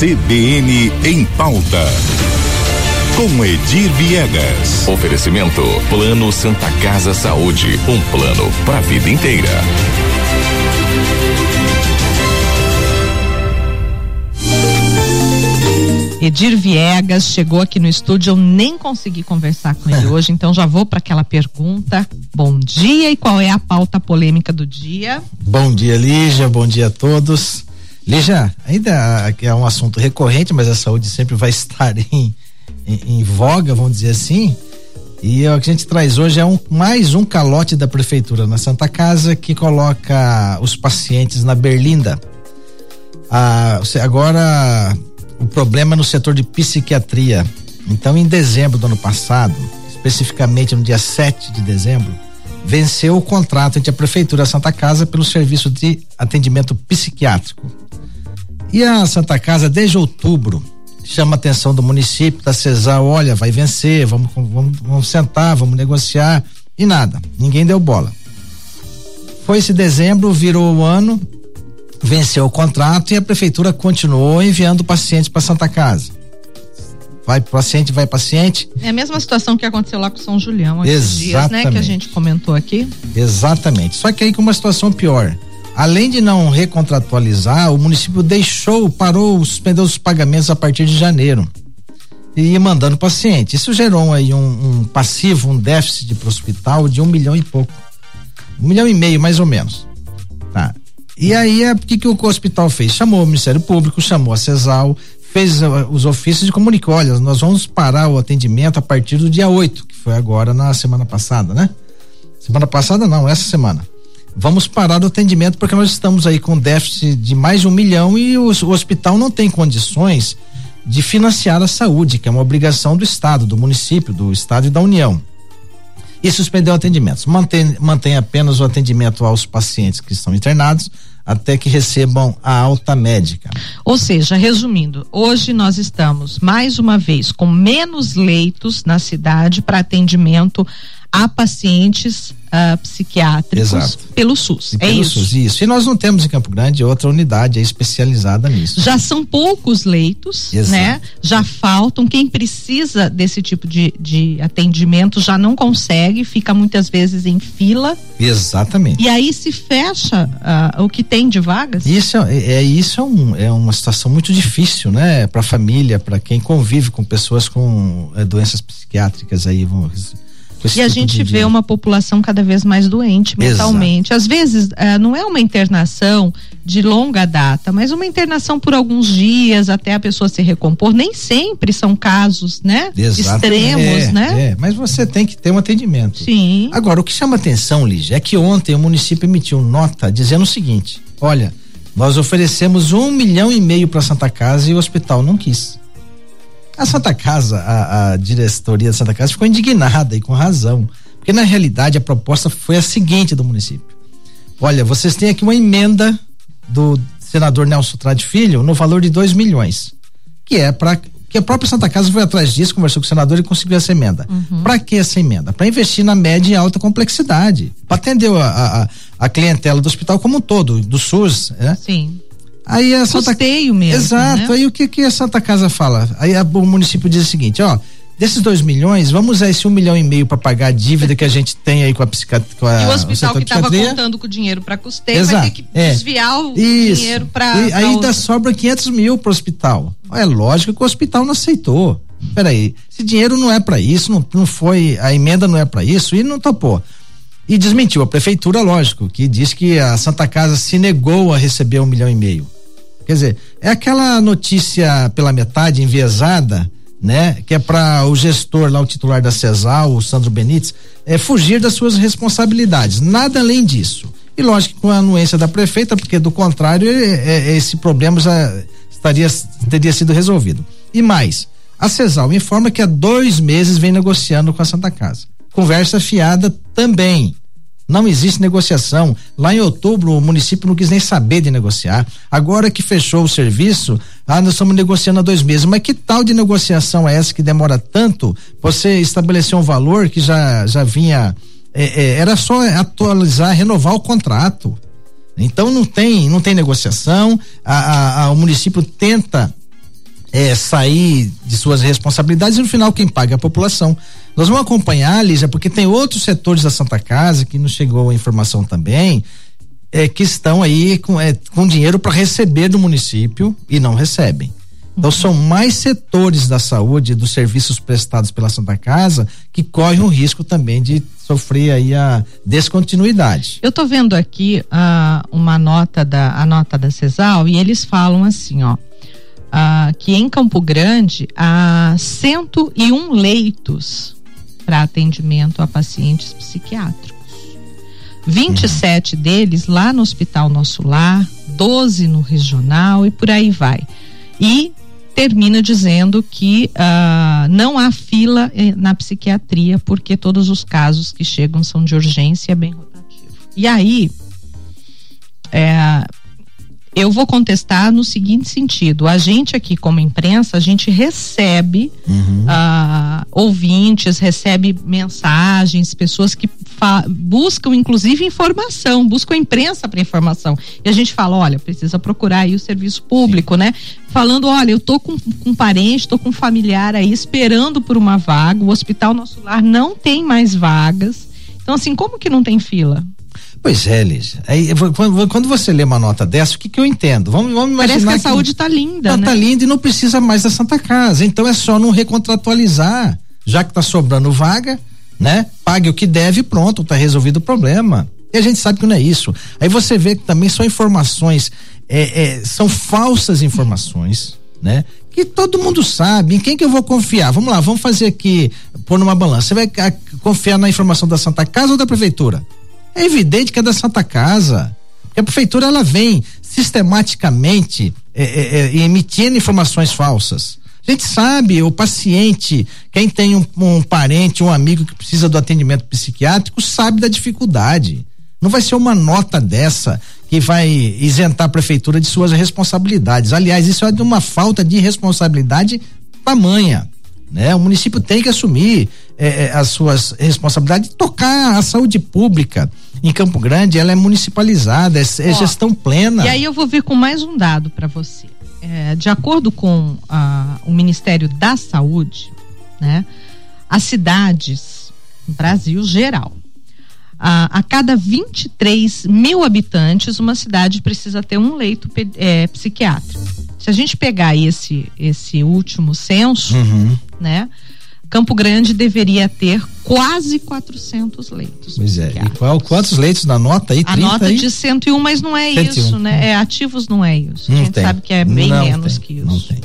CBN em pauta. Com Edir Viegas. Oferecimento Plano Santa Casa Saúde, um plano para a vida inteira. Edir Viegas chegou aqui no estúdio, eu nem consegui conversar com ele hoje, então já vou para aquela pergunta. Bom dia e qual é a pauta polêmica do dia? Bom dia, Lígia, bom dia a todos. Lígia, ainda é um assunto recorrente, mas a saúde sempre vai estar em, em, em voga, vamos dizer assim. E o que a gente traz hoje é um, mais um calote da prefeitura na Santa Casa que coloca os pacientes na berlinda. Ah, agora o problema é no setor de psiquiatria. Então, em dezembro do ano passado, especificamente no dia 7 de dezembro, venceu o contrato entre a Prefeitura Santa Casa pelo serviço de atendimento psiquiátrico. E a Santa Casa, desde outubro, chama a atenção do município, da CESAL, olha, vai vencer, vamos, vamos, vamos sentar, vamos negociar, e nada, ninguém deu bola. Foi esse dezembro, virou o ano, venceu o contrato e a prefeitura continuou enviando pacientes para Santa Casa. Vai paciente, vai paciente. É a mesma situação que aconteceu lá com São Julião esses dias, né? Que a gente comentou aqui. Exatamente. Só que aí com uma situação pior. Além de não recontratualizar, o município deixou, parou, suspendeu os pagamentos a partir de janeiro. E mandando paciente. Isso gerou aí um, um passivo, um déficit para o hospital de um milhão e pouco. Um milhão e meio, mais ou menos. Tá. E aí, o que, que o hospital fez? Chamou o Ministério Público, chamou a CESAL, fez uh, os ofícios e comunicou: olha, nós vamos parar o atendimento a partir do dia 8, que foi agora na semana passada, né? Semana passada não, essa semana. Vamos parar o atendimento porque nós estamos aí com déficit de mais de um milhão e o, o hospital não tem condições de financiar a saúde, que é uma obrigação do Estado, do município, do Estado e da União e suspendeu atendimentos. Mantém, mantém apenas o atendimento aos pacientes que estão internados até que recebam a alta médica. Ou seja, resumindo, hoje nós estamos mais uma vez com menos leitos na cidade para atendimento a pacientes uh, psiquiátricos Exato. pelo SUS. E é pelo isso. SUS, isso. E nós não temos em Campo Grande outra unidade especializada nisso. Já são poucos leitos, Exato. né? Já faltam. Quem precisa desse tipo de, de atendimento já não consegue, fica muitas vezes em fila. Exatamente. E aí se fecha uh, o que tem de vagas. Isso é, é isso é, um, é uma situação muito difícil, né? Para a família, para quem convive com pessoas com é, doenças psiquiátricas aí. Vamos, e a tipo gente vê uma população cada vez mais doente mentalmente. Exato. Às vezes, uh, não é uma internação de longa data, mas uma internação por alguns dias até a pessoa se recompor. Nem sempre são casos, né? Exato. Extremos, é, né? É, mas você tem que ter um atendimento. Sim. Agora, o que chama atenção, Lígia, é que ontem o município emitiu nota dizendo o seguinte: olha, nós oferecemos um milhão e meio para Santa Casa e o hospital não quis. A Santa Casa, a, a diretoria da Santa Casa ficou indignada e com razão. Porque na realidade a proposta foi a seguinte do município. Olha, vocês têm aqui uma emenda do senador Nelson Trade Filho no valor de 2 milhões. Que é para que a própria Santa Casa foi atrás disso, conversou com o senador e conseguiu essa emenda. Uhum. Para que essa emenda? Para investir na média e alta complexidade. Para atender a, a, a, clientela do hospital como um todo, do SUS, né? Sim. Aí a Santa Custeio mesmo. Exato. Né? Aí o que, que a Santa Casa fala? Aí a, o município diz o seguinte: ó, desses dois milhões, vamos usar esse um milhão e meio para pagar a dívida que a gente tem aí com a psiquiatria. E o hospital que estava contando com o dinheiro para custeio Exato. vai ter que é. desviar o Isso. dinheiro para. Aí ainda sobra 500 mil para o hospital. É lógico que o hospital não aceitou. Peraí, esse dinheiro não é para isso, não, não foi, a emenda não é para isso e não topou. E desmentiu a prefeitura, lógico, que disse que a Santa Casa se negou a receber um milhão e meio. Quer dizer, é aquela notícia pela metade enviesada, né? Que é para o gestor lá, o titular da CESAL, o Sandro Benites, é fugir das suas responsabilidades. Nada além disso. E lógico com a anuência da prefeita, porque do contrário, é, é, esse problema já estaria, teria sido resolvido. E mais, a CESAL informa que há dois meses vem negociando com a Santa Casa. Conversa fiada também. Não existe negociação. Lá em outubro, o município não quis nem saber de negociar. Agora que fechou o serviço, ah, nós estamos negociando há dois meses. Mas que tal de negociação é essa que demora tanto? Você estabeleceu um valor que já, já vinha. É, é, era só atualizar, renovar o contrato. Então não tem, não tem negociação. A, a, a, o município tenta é, sair de suas responsabilidades e no final quem paga é a população. Nós vamos acompanhar, Lígia, porque tem outros setores da Santa Casa que nos chegou a informação também, é, que estão aí com, é, com dinheiro para receber do município e não recebem. Então são mais setores da saúde, dos serviços prestados pela Santa Casa, que correm o risco também de sofrer aí a descontinuidade. Eu estou vendo aqui uh, uma nota da a nota da CESAL e eles falam assim, ó, uh, que em Campo Grande há 101 leitos para atendimento a pacientes psiquiátricos. 27 uhum. deles lá no Hospital Nosso Lar, 12 no regional e por aí vai. E termina dizendo que uh, não há fila eh, na psiquiatria porque todos os casos que chegam são de urgência bem rotativo. E aí, é, eu vou contestar no seguinte sentido: a gente aqui, como imprensa, a gente recebe uhum. uh, ouvintes, recebe mensagens, pessoas que buscam, inclusive, informação, buscam a imprensa para informação. E a gente fala: olha, precisa procurar aí o serviço público, Sim. né? Falando: olha, eu tô com, com um parente, tô com um familiar aí esperando por uma vaga, o Hospital Nosso Lar não tem mais vagas. Então, assim, como que não tem fila? Pois é, Lígia. Aí, quando, você lê uma nota dessa, o que, que eu entendo? Vamos, vamos imaginar. Parece que a que saúde está linda. Tá, né? tá linda e não precisa mais da Santa Casa. Então é só não recontratualizar. Já que está sobrando vaga, né? Pague o que deve pronto, está resolvido o problema. E a gente sabe que não é isso. Aí você vê que também são informações, é, é, são falsas informações, né? Que todo mundo sabe. Em quem que eu vou confiar? Vamos lá, vamos fazer aqui, pôr numa balança. Você vai a, confiar na informação da Santa Casa ou da Prefeitura? É evidente que é da Santa Casa. A prefeitura ela vem sistematicamente é, é, é, emitindo informações falsas. A gente sabe, o paciente, quem tem um, um, parente, um amigo que precisa do atendimento psiquiátrico, sabe da dificuldade. Não vai ser uma nota dessa que vai isentar a prefeitura de suas responsabilidades. Aliás, isso é de uma falta de responsabilidade tamanha. Né? O município tem que assumir é as suas responsabilidades, tocar a saúde pública em Campo Grande, ela é municipalizada, é, é Ó, gestão plena. E aí eu vou vir com mais um dado para você. É, de acordo com o Ministério da Saúde, né, as cidades, Brasil geral, a, a, cada 23 mil habitantes, uma cidade precisa ter um leito é, psiquiátrico. Se a gente pegar esse, esse último censo, uhum. né? Campo Grande deveria ter quase 400 leitos. Pois é. E qual, quantos leitos na nota aí? A nota aí? de 101, mas não é 101. isso, né? É ativos, não é isso. Não a gente tem. sabe que é bem não menos tem, que isso. Não tem.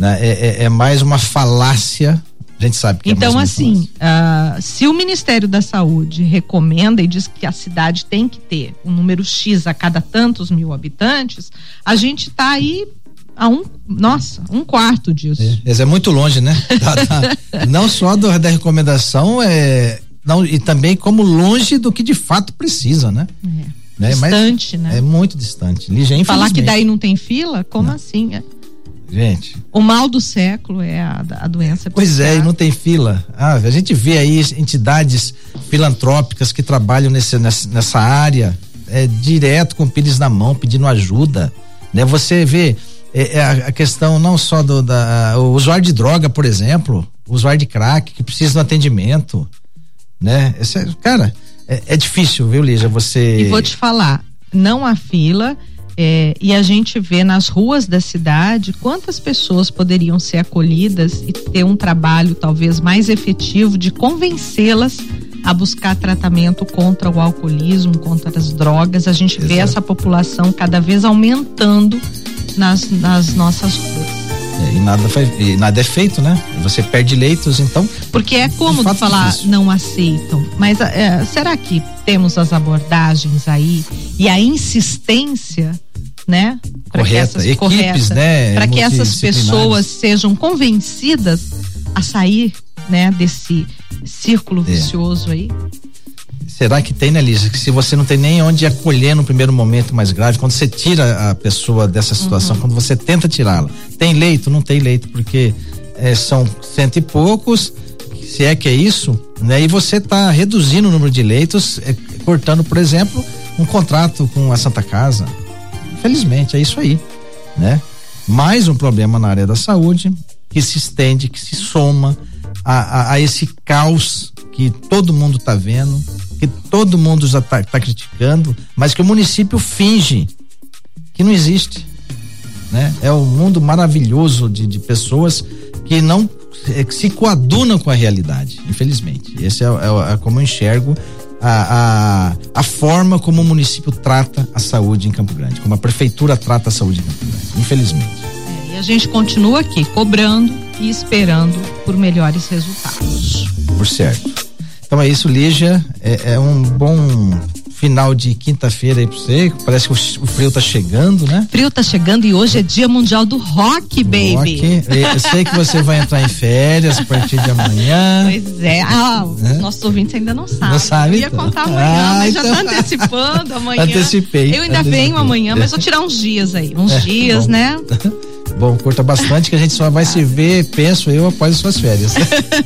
É, é, é mais uma falácia a gente sabe que é Então, é assim, uh, se o Ministério da Saúde recomenda e diz que a cidade tem que ter um número X a cada tantos mil habitantes, a gente está aí a um, nossa, um quarto disso. É, é muito longe, né? Da, da, não só do, da recomendação, é, não, e também como longe do que de fato precisa, né? É. Né? Distante, Mas né? É muito distante. Lígia, Falar que daí não tem fila? Como não. assim? É? Gente. O mal do século é a, a doença. Pois é, e não tem fila. Ah, a gente vê aí entidades filantrópicas que trabalham nesse, nessa, nessa área, é, direto com pires na mão, pedindo ajuda. Né? Você vê é, é a, questão não só do da, o usuário de droga, por exemplo, o usuário de crack que precisa de um atendimento. Né? Esse é, cara, é, é difícil, viu, Lígia? Você. E vou te falar, não há fila é, e a gente vê nas ruas da cidade quantas pessoas poderiam ser acolhidas e ter um trabalho talvez mais efetivo de convencê-las a buscar tratamento contra o alcoolismo, contra as drogas. A gente Exato. vê essa população cada vez aumentando nas, nas nossas ruas. É, e, nada foi, e nada é feito, né? Você perde leitos, então. Porque é cômodo falar difícil. não aceitam, mas é, será que temos as abordagens aí e a insistência né? Para que essas Equipes, correta, né? Para que essas pessoas sejam convencidas a sair, né, desse círculo é. vicioso aí. Será que tem, né, Lígia? Que se você não tem nem onde acolher no primeiro momento mais grave, quando você tira a pessoa dessa situação, uhum. quando você tenta tirá-la, tem leito? Não tem leito, porque é, são cento e poucos, se é que é isso, né? E você está reduzindo o número de leitos, é, cortando, por exemplo, um contrato com a Santa Casa, Felizmente, é isso aí, né? mais um problema na área da saúde que se estende, que se soma a, a, a esse caos que todo mundo está vendo, que todo mundo já está tá criticando, mas que o município finge que não existe. Né? É um mundo maravilhoso de, de pessoas que não é, que se coadunam com a realidade, infelizmente. Esse é, é, é como eu enxergo a, a, a, forma como o município trata a saúde em Campo Grande, como a prefeitura trata a saúde em Campo Grande, infelizmente. É, e a gente continua aqui cobrando e esperando por melhores resultados. Por certo. Então é isso, Lígia. É, é um bom final de quinta-feira aí pra você. Parece que o, frio tá chegando, né? Frio tá chegando e hoje é dia mundial do rock, baby. Rock. Eu sei que você vai entrar em férias a partir de amanhã. Pois é. Ah, é? nossos ouvintes ainda não sabem. Não sabe? Eu ia então. contar amanhã, ah, mas então... já tá antecipando amanhã. Antecipei. Eu ainda antecipei. venho amanhã, mas vou tirar uns dias aí. Uns é, dias, bom. né? Bom, curta bastante que a gente só vai se ver, penso eu, após as suas férias.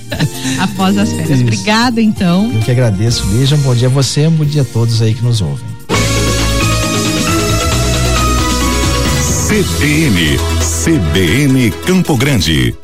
após as férias. Isso. Obrigada, então. Eu que agradeço, Lígia. Um bom dia a você, um bom dia a todos aí que nos ouvem. CBN, CBN Campo Grande.